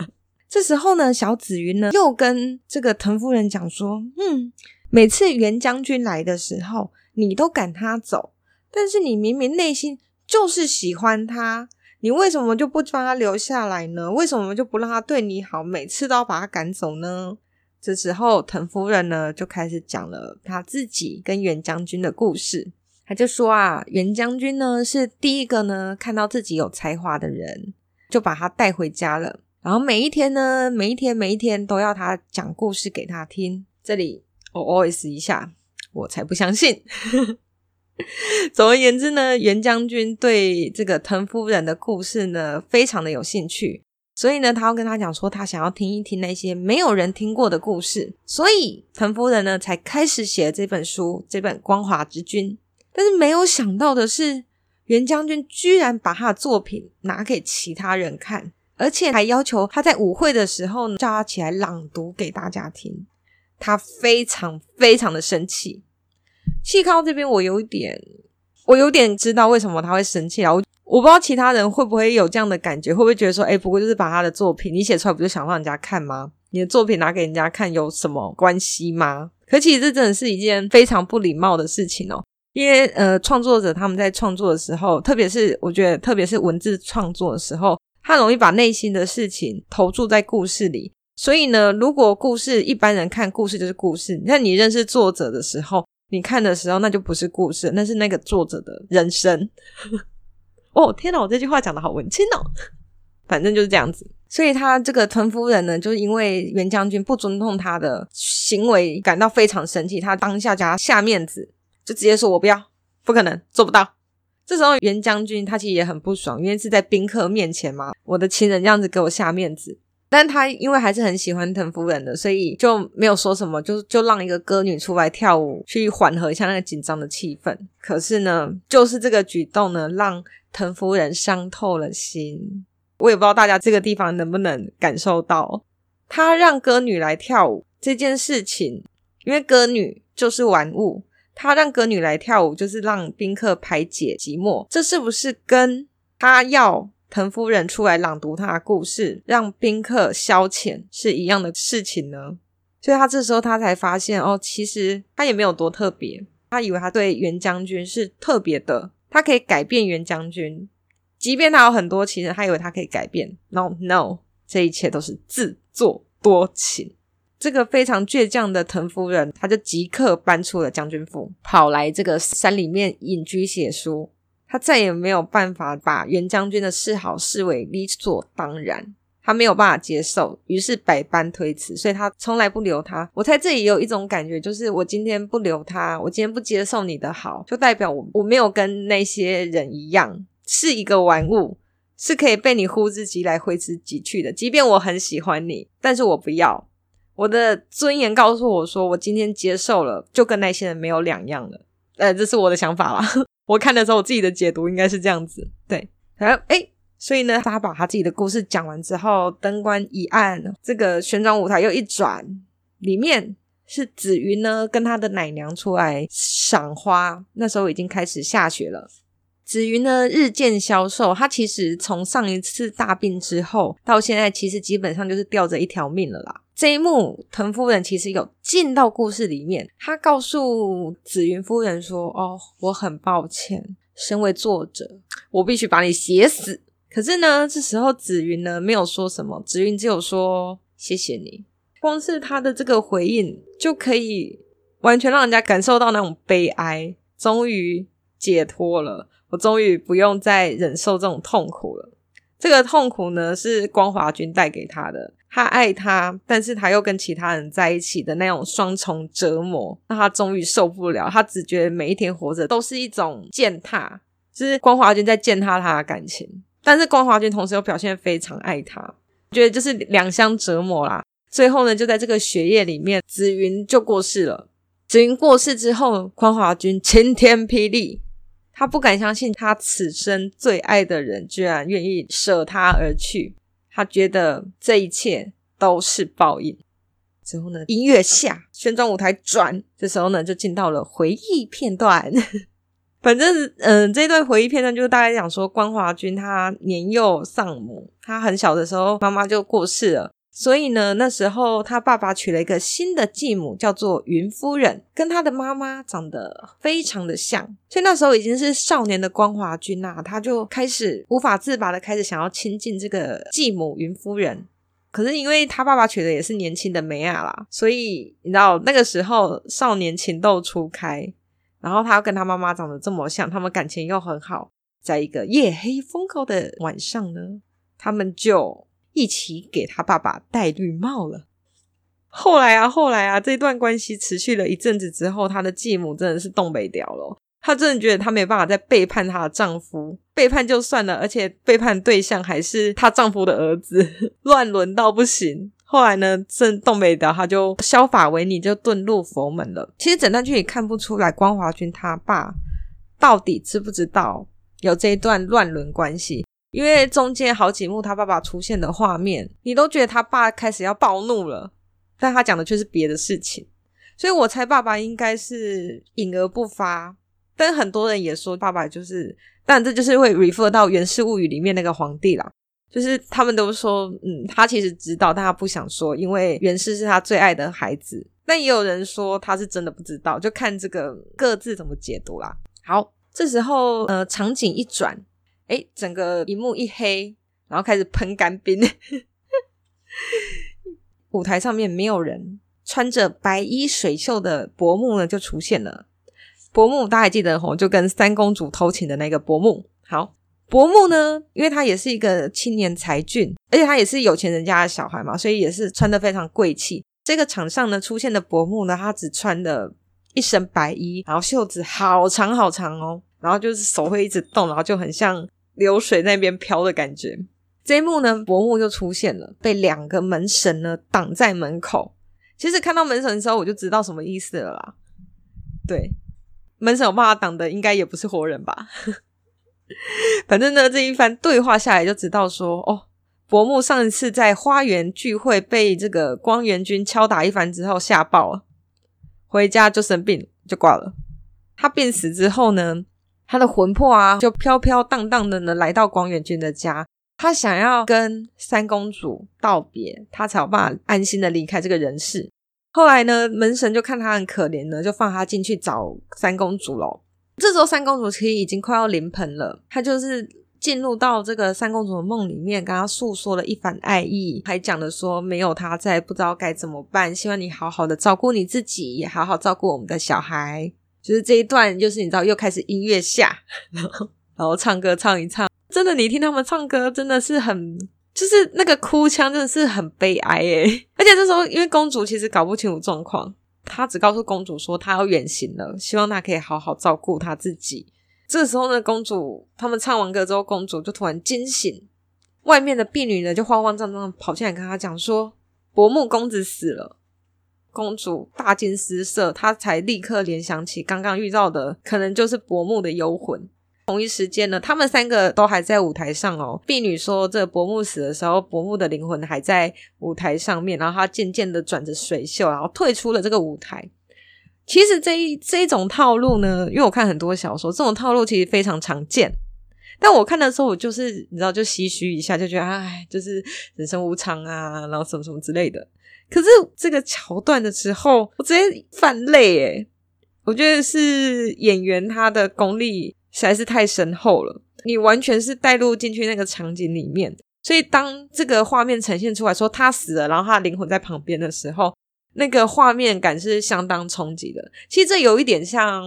这时候呢，小紫云呢又跟这个藤夫人讲说：“嗯，每次袁将军来的时候，你都赶他走，但是你明明内心就是喜欢他。”你为什么就不帮他留下来呢？为什么就不让他对你好？每次都要把他赶走呢？这时候，藤夫人呢就开始讲了他自己跟袁将军的故事。他就说啊，袁将军呢是第一个呢看到自己有才华的人，就把他带回家了。然后每一天呢，每一天每一天都要他讲故事给他听。这里我 OS 一下，我才不相信。总而言之呢，袁将军对这个藤夫人的故事呢，非常的有兴趣，所以呢，他要跟他讲说，他想要听一听那些没有人听过的故事，所以藤夫人呢，才开始写这本书，这本《光华之君》。但是没有想到的是，袁将军居然把他的作品拿给其他人看，而且还要求他在舞会的时候呢，叫他起来朗读给大家听，他非常非常的生气。气靠这边，我有点，我有点知道为什么他会生气啊！我我不知道其他人会不会有这样的感觉，会不会觉得说，哎，不过就是把他的作品你写出来，不就想让人家看吗？你的作品拿给人家看有什么关系吗？可其实这真的是一件非常不礼貌的事情哦，因为呃，创作者他们在创作的时候，特别是我觉得，特别是文字创作的时候，他容易把内心的事情投注在故事里，所以呢，如果故事一般人看故事就是故事，那你认识作者的时候。你看的时候，那就不是故事，那是那个作者的人生。哦，天哪，我这句话讲的好文青哦。反正就是这样子，所以他这个屯夫人呢，就是因为袁将军不尊重他的行为，感到非常生气。他当下加下面子，就直接说：“我不要，不可能，做不到。”这时候袁将军他其实也很不爽，因为是在宾客面前嘛，我的情人这样子给我下面子。但他因为还是很喜欢藤夫人的，所以就没有说什么，就就让一个歌女出来跳舞，去缓和一下那个紧张的气氛。可是呢，就是这个举动呢，让藤夫人伤透了心。我也不知道大家这个地方能不能感受到，他让歌女来跳舞这件事情，因为歌女就是玩物，他让歌女来跳舞就是让宾客排解寂寞，这是不是跟他要？藤夫人出来朗读他的故事，让宾客消遣是一样的事情呢。所以他这时候他才发现，哦，其实他也没有多特别。他以为他对袁将军是特别的，他可以改变袁将军，即便他有很多情人，他以为他可以改变。No No，这一切都是自作多情。这个非常倔强的藤夫人，她就即刻搬出了将军府，跑来这个山里面隐居写书。她再也没有办法把袁将军的示好视为理所当然，她没有办法接受，于是百般推辞，所以她从来不留他。我在这里也有一种感觉，就是我今天不留他，我今天不接受你的好，就代表我我没有跟那些人一样，是一个玩物，是可以被你呼之即来挥之即去的。即便我很喜欢你，但是我不要。我的尊严告诉我说，我今天接受了，就跟那些人没有两样了。呃，这是我的想法啦。我看的时候，我自己的解读应该是这样子，对，然后诶，所以呢，他把他自己的故事讲完之后，灯光一暗，这个旋转舞台又一转，里面是紫云呢跟他的奶娘出来赏花，那时候已经开始下雪了，紫云呢日渐消瘦，她其实从上一次大病之后到现在，其实基本上就是吊着一条命了啦。这一幕，藤夫人其实有进到故事里面，她告诉紫云夫人说：“哦，我很抱歉，身为作者，我必须把你写死。”可是呢，这时候紫云呢没有说什么，紫云只有说：“谢谢你。”光是她的这个回应就可以完全让人家感受到那种悲哀，终于解脱了。我终于不用再忍受这种痛苦了。这个痛苦呢，是光华君带给他的。他爱他，但是他又跟其他人在一起的那种双重折磨，让他终于受不了。他只觉得每一天活着都是一种践踏，就是光华君在践踏他的感情。但是光华君同时又表现非常爱他，觉得就是两相折磨啦。最后呢，就在这个雪夜里面，紫云就过世了。紫云过世之后，光华君晴天霹雳。他不敢相信，他此生最爱的人居然愿意舍他而去。他觉得这一切都是报应。之后呢，音乐下，旋转舞台转，这时候呢，就进到了回忆片段。反正，嗯，这段回忆片段就是大概讲说，关华君他年幼丧母，他很小的时候妈妈就过世了。所以呢，那时候他爸爸娶了一个新的继母，叫做云夫人，跟他的妈妈长得非常的像。所以那时候已经是少年的光华君啊，他就开始无法自拔的开始想要亲近这个继母云夫人。可是因为他爸爸娶的也是年轻的梅亚啦，所以你知道那个时候少年情窦初开，然后他跟他妈妈长得这么像，他们感情又很好，在一个夜黑风高的晚上呢，他们就。一起给他爸爸戴绿帽了。后来啊，后来啊，这段关系持续了一阵子之后，他的继母真的是东北掉了。她真的觉得她没办法再背叛她的丈夫，背叛就算了，而且背叛对象还是她丈夫的儿子，乱伦到不行。后来呢，正东北掉，他就削发为尼，就遁入佛门了。其实整段剧也看不出来光华君他爸到底知不知道有这一段乱伦关系。因为中间好几幕他爸爸出现的画面，你都觉得他爸开始要暴怒了，但他讲的却是别的事情，所以我猜爸爸应该是隐而不发。但很多人也说爸爸就是，但这就是会 refer 到《源氏物语》里面那个皇帝啦，就是他们都说，嗯，他其实知道，但他不想说，因为源氏是他最爱的孩子。但也有人说他是真的不知道，就看这个各自怎么解读啦。好，这时候呃，场景一转。诶，整个荧幕一黑，然后开始喷干冰。舞台上面没有人，穿着白衣水袖的伯木呢就出现了。伯木大家还记得吼，就跟三公主偷情的那个伯木。好，伯木呢，因为他也是一个青年才俊，而且他也是有钱人家的小孩嘛，所以也是穿得非常贵气。这个场上呢出现的伯木呢，他只穿了一身白衣，然后袖子好长好长哦。然后就是手会一直动，然后就很像流水那边飘的感觉。这一幕呢，伯木就出现了，被两个门神呢挡在门口。其实看到门神的时候，我就知道什么意思了啦。对，门神有办法挡的，应该也不是活人吧？反正呢，这一番对话下来，就知道说，哦，伯木上一次在花园聚会被这个光源君敲打一番之后吓爆了，回家就生病就挂了。他病死之后呢，他的魂魄啊，就飘飘荡荡的呢，来到广远君的家。他想要跟三公主道别，他才有办法安心的离开这个人世。后来呢，门神就看他很可怜呢，就放他进去找三公主喽。这时候三公主其实已经快要临盆了，他就是进入到这个三公主的梦里面，跟他诉说了一番爱意，还讲了说没有他在，不知道该怎么办，希望你好好的照顾你自己，也好好照顾我们的小孩。就是这一段，就是你知道，又开始音乐下，然 后然后唱歌唱一唱，真的，你听他们唱歌，真的是很，就是那个哭腔，真的是很悲哀诶。而且这时候，因为公主其实搞不清楚状况，她只告诉公主说她要远行了，希望她可以好好照顾她自己。这时候呢，公主他们唱完歌之后，公主就突然惊醒，外面的婢女呢就慌慌张张跑进来跟她讲说，伯木公子死了。公主大惊失色，她才立刻联想起刚刚遇到的可能就是伯木的幽魂。同一时间呢，他们三个都还在舞台上哦。婢女说，这个伯木死的时候，伯木的灵魂还在舞台上面，然后他渐渐的转着水袖，然后退出了这个舞台。其实这一这一种套路呢，因为我看很多小说，这种套路其实非常常见。但我看的时候，我就是你知道，就唏嘘一下，就觉得哎，就是人生无常啊，然后什么什么之类的。可是这个桥段的时候，我直接犯泪诶。我觉得是演员他的功力实在是太深厚了，你完全是带入进去那个场景里面。所以当这个画面呈现出来说他死了，然后他灵魂在旁边的时候，那个画面感是相当冲击的。其实这有一点像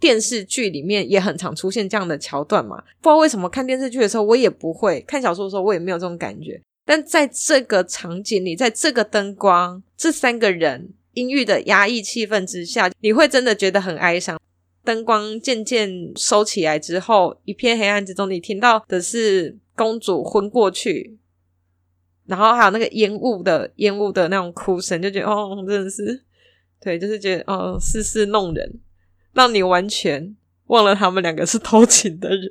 电视剧里面也很常出现这样的桥段嘛。不知道为什么看电视剧的时候我也不会，看小说的时候我也没有这种感觉。但在这个场景里，在这个灯光，这三个人阴郁的压抑气氛之下，你会真的觉得很哀伤。灯光渐渐收起来之后，一片黑暗之中，你听到的是公主昏过去，然后还有那个烟雾的烟雾的那种哭声，就觉得哦，真的是，对，就是觉得哦，世事弄人，让你完全忘了他们两个是偷情的人。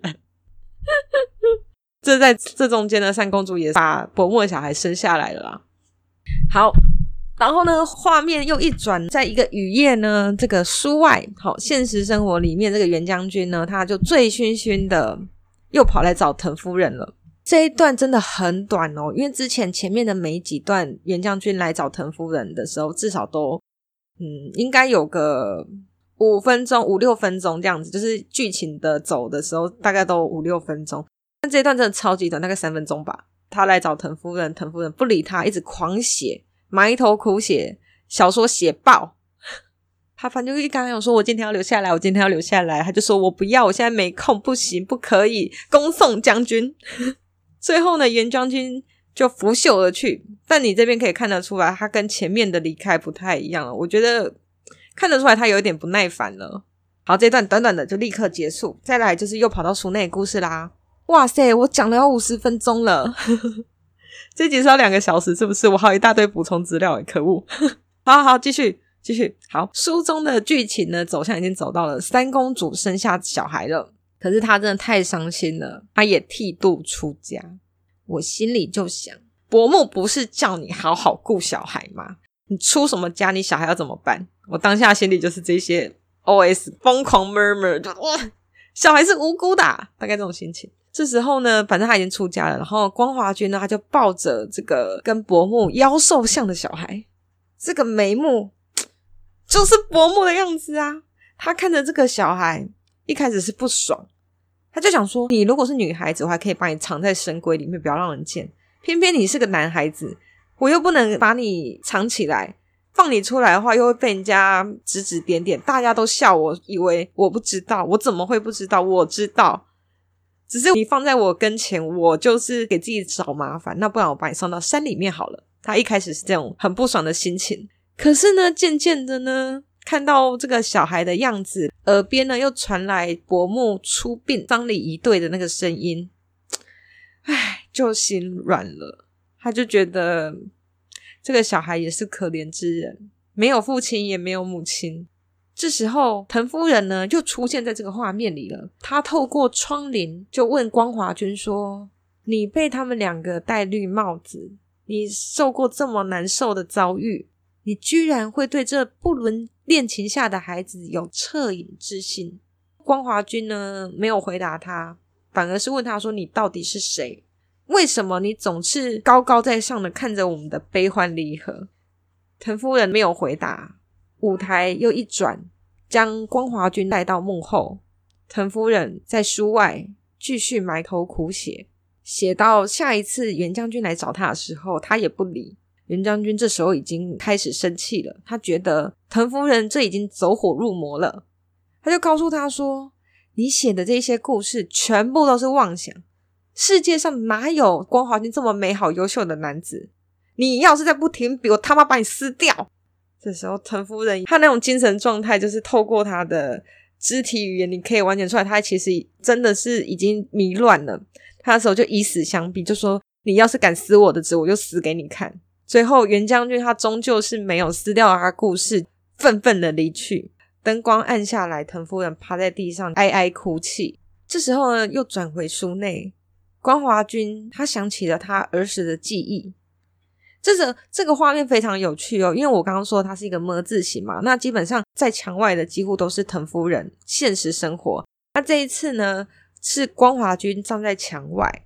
这在这中间呢，三公主也把伯木的小孩生下来了啦。好，然后呢，画面又一转，在一个雨夜呢，这个书外，好，现实生活里面，这个袁将军呢，他就醉醺醺的又跑来找藤夫人了。这一段真的很短哦，因为之前前面的每几段，袁将军来找藤夫人的时候，至少都嗯，应该有个五分钟、五六分钟这样子，就是剧情的走的时候，大概都五六分钟。但这一段真的超级短，大概三分钟吧。他来找藤夫人，藤夫人不理他，一直狂写，埋头苦写，小说写爆。他反正就一刚刚有说，我今天要留下来，我今天要留下来，他就说我不要，我现在没空，不行，不可以，恭送将军。最后呢，原将军就拂袖而去。但你这边可以看得出来，他跟前面的离开不太一样了。我觉得看得出来，他有一点不耐烦了。好，这段短短的就立刻结束。再来就是又跑到书内故事啦。哇塞，我讲了要五十分钟了，这集是要两个小时，是不是？我还有一大堆补充资料，可恶！好好好，继续继续。好，书中的剧情呢，走向已经走到了三公主生下小孩了，可是她真的太伤心了，她也剃度出家。我心里就想，伯母不是叫你好好顾小孩吗？你出什么家，你小孩要怎么办？我当下心里就是这些 OS 疯狂 murmur，就哇，小孩是无辜的，大概这种心情。这时候呢，反正他已经出家了，然后光华君呢，他就抱着这个跟伯木妖兽像的小孩，这个眉目就是伯木的样子啊。他看着这个小孩，一开始是不爽，他就想说：你如果是女孩子，我还可以把你藏在深闺里面，不要让人见。偏偏你是个男孩子，我又不能把你藏起来，放你出来的话，又会被人家指指点点，大家都笑我，以为我不知道，我怎么会不知道？我知道。只是你放在我跟前，我就是给自己找麻烦。那不然我把你送到山里面好了。他一开始是这种很不爽的心情，可是呢，渐渐的呢，看到这个小孩的样子，耳边呢又传来伯木出殡丧礼仪队的那个声音，唉，就心软了。他就觉得这个小孩也是可怜之人，没有父亲，也没有母亲。这时候，藤夫人呢就出现在这个画面里了。她透过窗棂就问光华君说：“你被他们两个戴绿帽子，你受过这么难受的遭遇，你居然会对这不伦恋情下的孩子有恻隐之心？”光华君呢没有回答他，反而是问他说：“你到底是谁？为什么你总是高高在上的看着我们的悲欢离合？”藤夫人没有回答。舞台又一转，将光华君带到幕后。藤夫人在书外继续埋头苦写，写到下一次袁将军来找他的时候，他也不理。袁将军这时候已经开始生气了，他觉得藤夫人这已经走火入魔了，他就告诉他说：“你写的这些故事全部都是妄想，世界上哪有光华君这么美好优秀的男子？你要是再不停笔，我他妈把你撕掉！”这时候，藤夫人她那种精神状态，就是透过她的肢体语言，你可以完全出来，她其实真的是已经迷乱了。她的时候就以死相逼，就说：“你要是敢撕我的纸，我就死给你看。”最后，袁将军他终究是没有撕掉他故事，愤愤的离去。灯光暗下来，藤夫人趴在地上哀哀哭泣。这时候呢，又转回书内，光华君他想起了他儿时的记忆。这个这个画面非常有趣哦，因为我刚刚说它是一个么字形嘛，那基本上在墙外的几乎都是藤夫人现实生活。那这一次呢，是光华君站在墙外，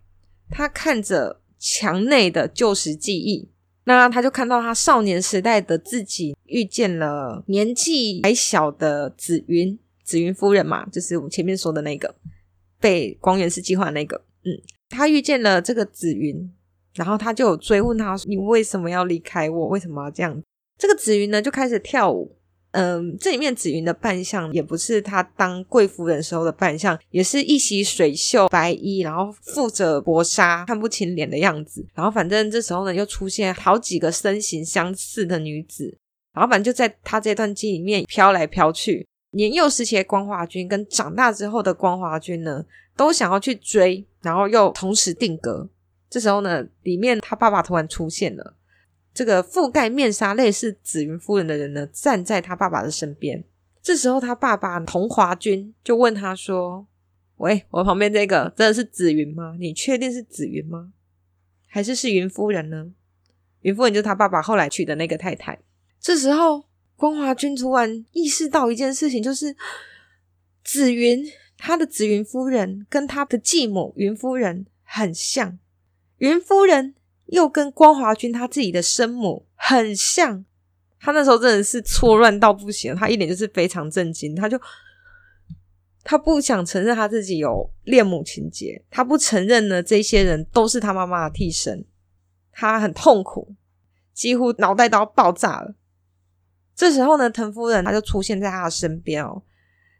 他看着墙内的旧时记忆，那他就看到他少年时代的自己遇见了年纪还小的紫云，紫云夫人嘛，就是我们前面说的那个被光源氏计划那个，嗯，他遇见了这个紫云。然后他就有追问他：“你为什么要离开我？为什么要这样？”这个紫云呢，就开始跳舞。嗯，这里面紫云的扮相也不是她当贵夫人时候的扮相，也是一袭水袖白衣，然后覆着薄纱，看不清脸的样子。然后反正这时候呢，又出现好几个身形相似的女子。然后反正就在他这段记里面飘来飘去。年幼时期的光华君跟长大之后的光华君呢，都想要去追，然后又同时定格。这时候呢，里面他爸爸突然出现了。这个覆盖面纱类似紫云夫人的人呢，站在他爸爸的身边。这时候他爸爸同华君就问他说：“喂，我旁边这个真的是紫云吗？你确定是紫云吗？还是是云夫人呢？云夫人就是他爸爸后来娶的那个太太。”这时候光华君突然意识到一件事情，就是紫云他的紫云夫人跟他的继母云夫人很像。云夫人又跟光华君他自己的生母很像，他那时候真的是错乱到不行，他一脸就是非常震惊，他就他不想承认他自己有恋母情结，他不承认呢，这些人都是他妈妈的替身，他很痛苦，几乎脑袋都要爆炸了。这时候呢，藤夫人他就出现在他的身边哦，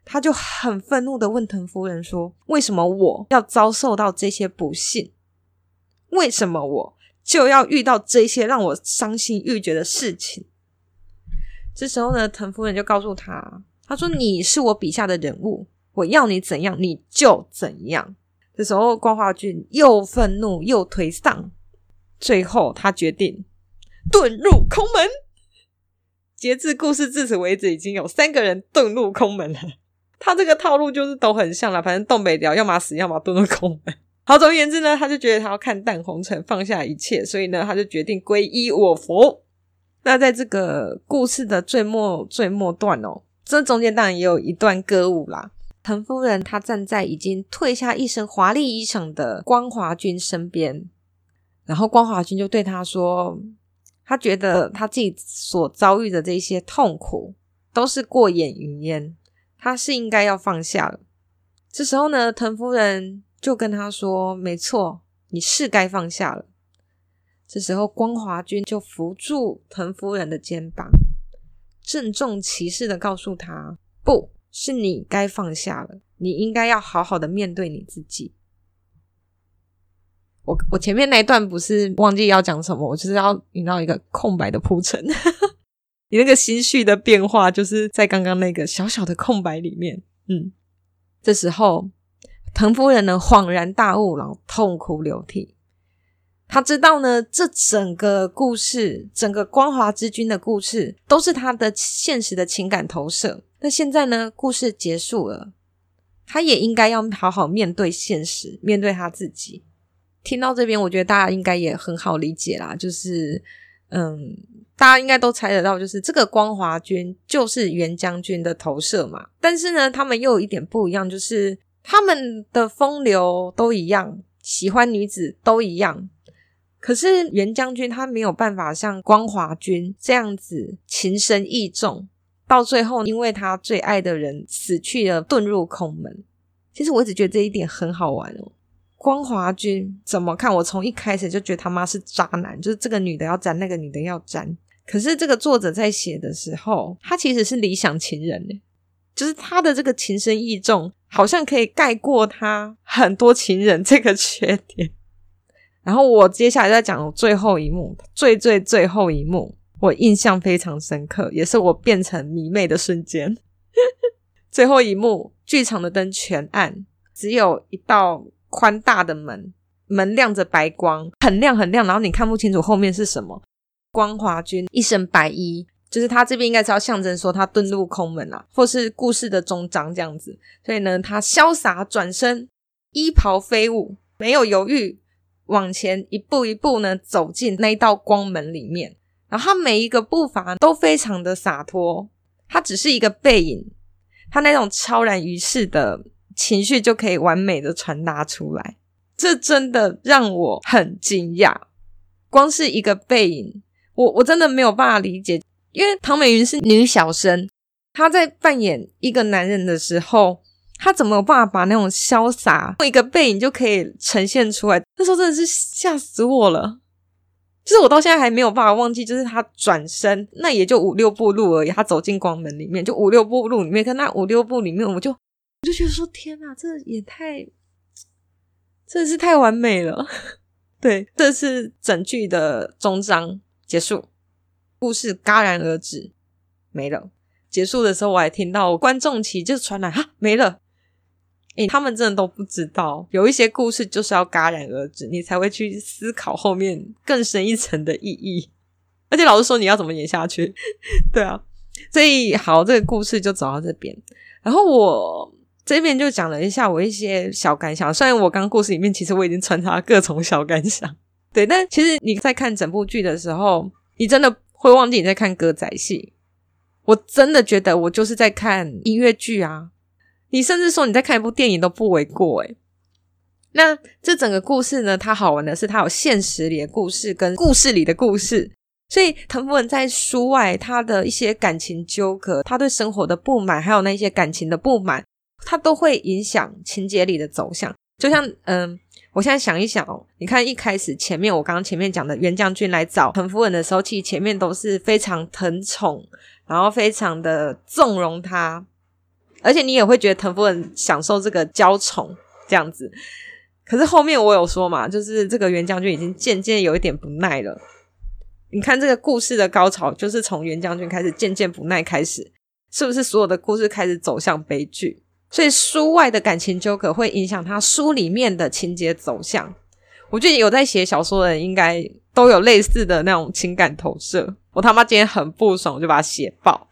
他就很愤怒的问藤夫人说：“为什么我要遭受到这些不幸？”为什么我就要遇到这些让我伤心欲绝的事情？这时候呢，藤夫人就告诉他：“他说你是我笔下的人物，我要你怎样你就怎样。”这时候光华俊又愤怒又颓丧，最后他决定遁入空门。截至故事至此为止，已经有三个人遁入空门了。他这个套路就是都很像了，反正东北调，要么死，要么遁入空门。好，总而言之呢，他就觉得他要看淡红尘，放下一切，所以呢，他就决定皈依我佛。那在这个故事的最末最末段哦，这中间当然也有一段歌舞啦。藤夫人她站在已经褪下一身华丽衣裳的光华君身边，然后光华君就对他说，他觉得他自己所遭遇的这些痛苦都是过眼云烟，他是应该要放下了。这时候呢，藤夫人。就跟他说：“没错，你是该放下了。”这时候，光华君就扶住藤夫人的肩膀，郑重其事的告诉他：“不是你该放下了，你应该要好好的面对你自己。”我我前面那一段不是忘记要讲什么，我就是要引到一个空白的铺陈。你那个心绪的变化，就是在刚刚那个小小的空白里面。嗯，这时候。藤夫人呢，恍然大悟，然后痛哭流涕。他知道呢，这整个故事，整个光华之君的故事，都是他的现实的情感投射。那现在呢，故事结束了，他也应该要好好面对现实，面对他自己。听到这边，我觉得大家应该也很好理解啦，就是，嗯，大家应该都猜得到，就是这个光华君就是袁将军的投射嘛。但是呢，他们又有一点不一样，就是。他们的风流都一样，喜欢女子都一样，可是袁将军他没有办法像光华君这样子情深意重，到最后因为他最爱的人死去了，遁入空门。其实我一直觉得这一点很好玩哦。光华君怎么看？我从一开始就觉得他妈是渣男，就是这个女的要粘，那个女的要粘。可是这个作者在写的时候，他其实是理想情人呢。就是他的这个情深意重，好像可以盖过他很多情人这个缺点。然后我接下来再讲最后一幕，最最最后一幕，我印象非常深刻，也是我变成迷妹的瞬间。最后一幕，剧场的灯全暗，只有一道宽大的门，门亮着白光，很亮很亮，然后你看不清楚后面是什么。光华君一身白衣。就是他这边应该是要象征说他遁入空门啊，或是故事的终章这样子。所以呢，他潇洒转身，衣袍飞舞，没有犹豫，往前一步一步呢走进那一道光门里面，然后他每一个步伐都非常的洒脱，他只是一个背影，他那种超然于世的情绪就可以完美的传达出来，这真的让我很惊讶。光是一个背影，我我真的没有办法理解，因为唐美云是女小生，她在扮演一个男人的时候，她怎么有办法把那种潇洒用一个背影就可以呈现出来？那时候真的是吓死我了，就是我到现在还没有办法忘记，就是她转身，那也就五六步路而已，她走进光门里面，就五六步路里面，跟那五六步里面，我就我就觉得说，天哪，这也太，真的是太完美了。对，这是整剧的终章结束，故事戛然而止，没了。结束的时候，我还听到观众席就传来“哈，没了”。诶，他们真的都不知道，有一些故事就是要戛然而止，你才会去思考后面更深一层的意义。而且老师说你要怎么演下去，对啊。所以好，这个故事就走到这边，然后我。这边就讲了一下我一些小感想，虽然我刚故事里面其实我已经穿插各种小感想，对，但其实你在看整部剧的时候，你真的会忘记你在看歌仔戏。我真的觉得我就是在看音乐剧啊！你甚至说你在看一部电影都不为过诶。那这整个故事呢，它好玩的是它有现实里的故事跟故事里的故事，所以藤福文在书外他的一些感情纠葛，他对生活的不满，还有那些感情的不满。它都会影响情节里的走向，就像嗯，我现在想一想哦，你看一开始前面我刚刚前面讲的袁将军来找藤夫人的时候，其实前面都是非常疼宠，然后非常的纵容他，而且你也会觉得藤夫人享受这个娇宠这样子。可是后面我有说嘛，就是这个袁将军已经渐渐有一点不耐了。你看这个故事的高潮，就是从袁将军开始渐渐不耐开始，是不是所有的故事开始走向悲剧？所以书外的感情纠葛会影响他书里面的情节走向。我觉得有在写小说的人应该都有类似的那种情感投射。我他妈今天很不爽，我就把它写爆。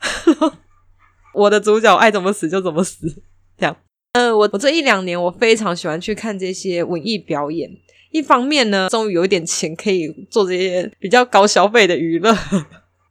我的主角爱怎么死就怎么死，这样。呃，我我这一两年我非常喜欢去看这些文艺表演。一方面呢，终于有一点钱可以做这些比较高消费的娱乐。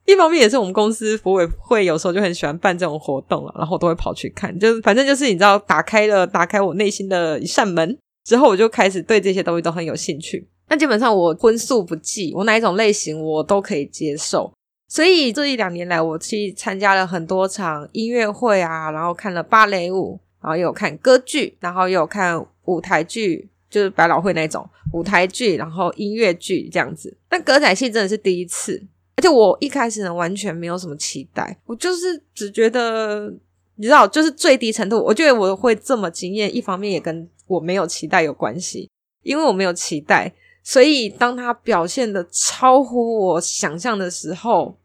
一方面也是我们公司福委会有时候就很喜欢办这种活动了，然后都会跑去看，就反正就是你知道，打开了打开我内心的一扇门之后，我就开始对这些东西都很有兴趣。那基本上我荤素不忌，我哪一种类型我都可以接受。所以这一两年来，我去参加了很多场音乐会啊，然后看了芭蕾舞，然后也有看歌剧，然后也有看舞台剧，就是百老汇那种舞台剧，然后音乐剧这样子。但歌仔戏真的是第一次。而且我一开始呢，完全没有什么期待，我就是只觉得，你知道，就是最低程度，我觉得我会这么惊艳，一方面也跟我没有期待有关系，因为我没有期待，所以当他表现的超乎我想象的时候，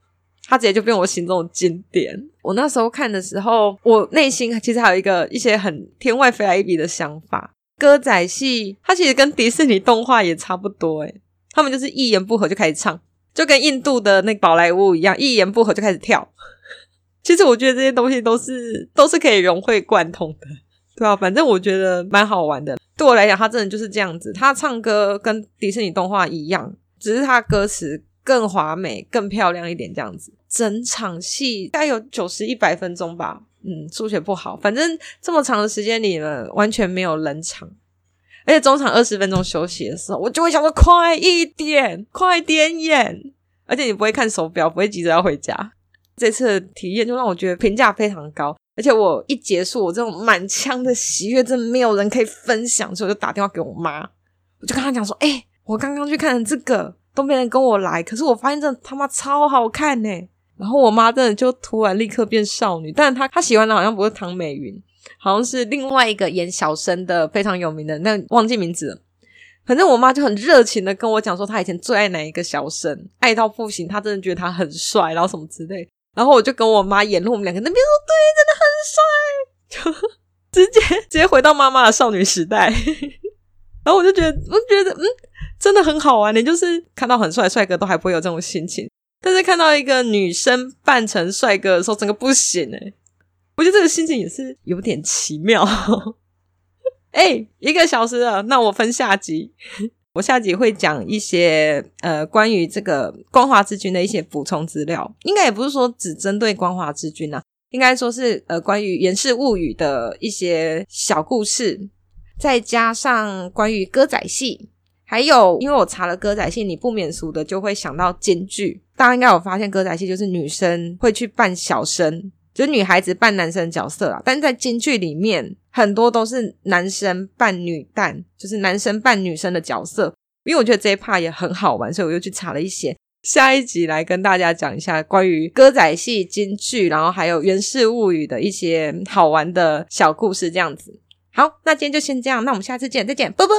他直接就变我心中的经典。我那时候看的时候，我内心其实还有一个一些很天外飞来一笔的想法，歌仔戏它其实跟迪士尼动画也差不多，诶，他们就是一言不合就开始唱。就跟印度的那宝莱坞一样，一言不合就开始跳。其实我觉得这些东西都是都是可以融会贯通的，对啊？反正我觉得蛮好玩的。对我来讲，他真的就是这样子。他唱歌跟迪士尼动画一样，只是他歌词更华美、更漂亮一点，这样子。整场戏大概有九十一百分钟吧。嗯，数学不好，反正这么长的时间里呢，完全没有冷场。而且中场二十分钟休息的时候，我就会想说快一点，快点演。而且你不会看手表，不会急着要回家。这次的体验就让我觉得评价非常高。而且我一结束，我这种满腔的喜悦，真的没有人可以分享，所以我就打电话给我妈，我就跟她讲说：“哎、我刚刚去看这个，都没人跟我来，可是我发现这他妈超好看呢。”然后我妈真的就突然立刻变少女，但是她她喜欢的好像不是唐美云。好像是另外一个演小生的非常有名的，那忘记名字了。反正我妈就很热情的跟我讲说，她以前最爱哪一个小生，爱到不行，她真的觉得他很帅，然后什么之类。然后我就跟我妈演，我们两个那边说对，真的很帅，就 直接直接回到妈妈的少女时代。然后我就觉得，我觉得，嗯，真的很好玩。你就是看到很帅的帅哥都还不会有这种心情，但是看到一个女生扮成帅哥的时候，整个不行诶、我觉得这个心情也是有点奇妙。哎、一个小时了，那我分下集。我下集会讲一些呃关于这个光华之君的一些补充资料，应该也不是说只针对光华之君啊，应该说是呃关于源氏物语的一些小故事，再加上关于歌仔戏，还有因为我查了歌仔戏，你不免俗的就会想到京剧，大家应该有发现歌仔戏就是女生会去扮小生，就是女孩子扮男生角色啊，但在京剧里面。很多都是男生扮女旦，就是男生扮女生的角色。因为我觉得这一 part 也很好玩，所以我又去查了一些。下一集来跟大家讲一下关于歌仔戏、京剧，然后还有源氏物语的一些好玩的小故事，这样子。好，那今天就先这样，那我们下次见，再见，啵啵。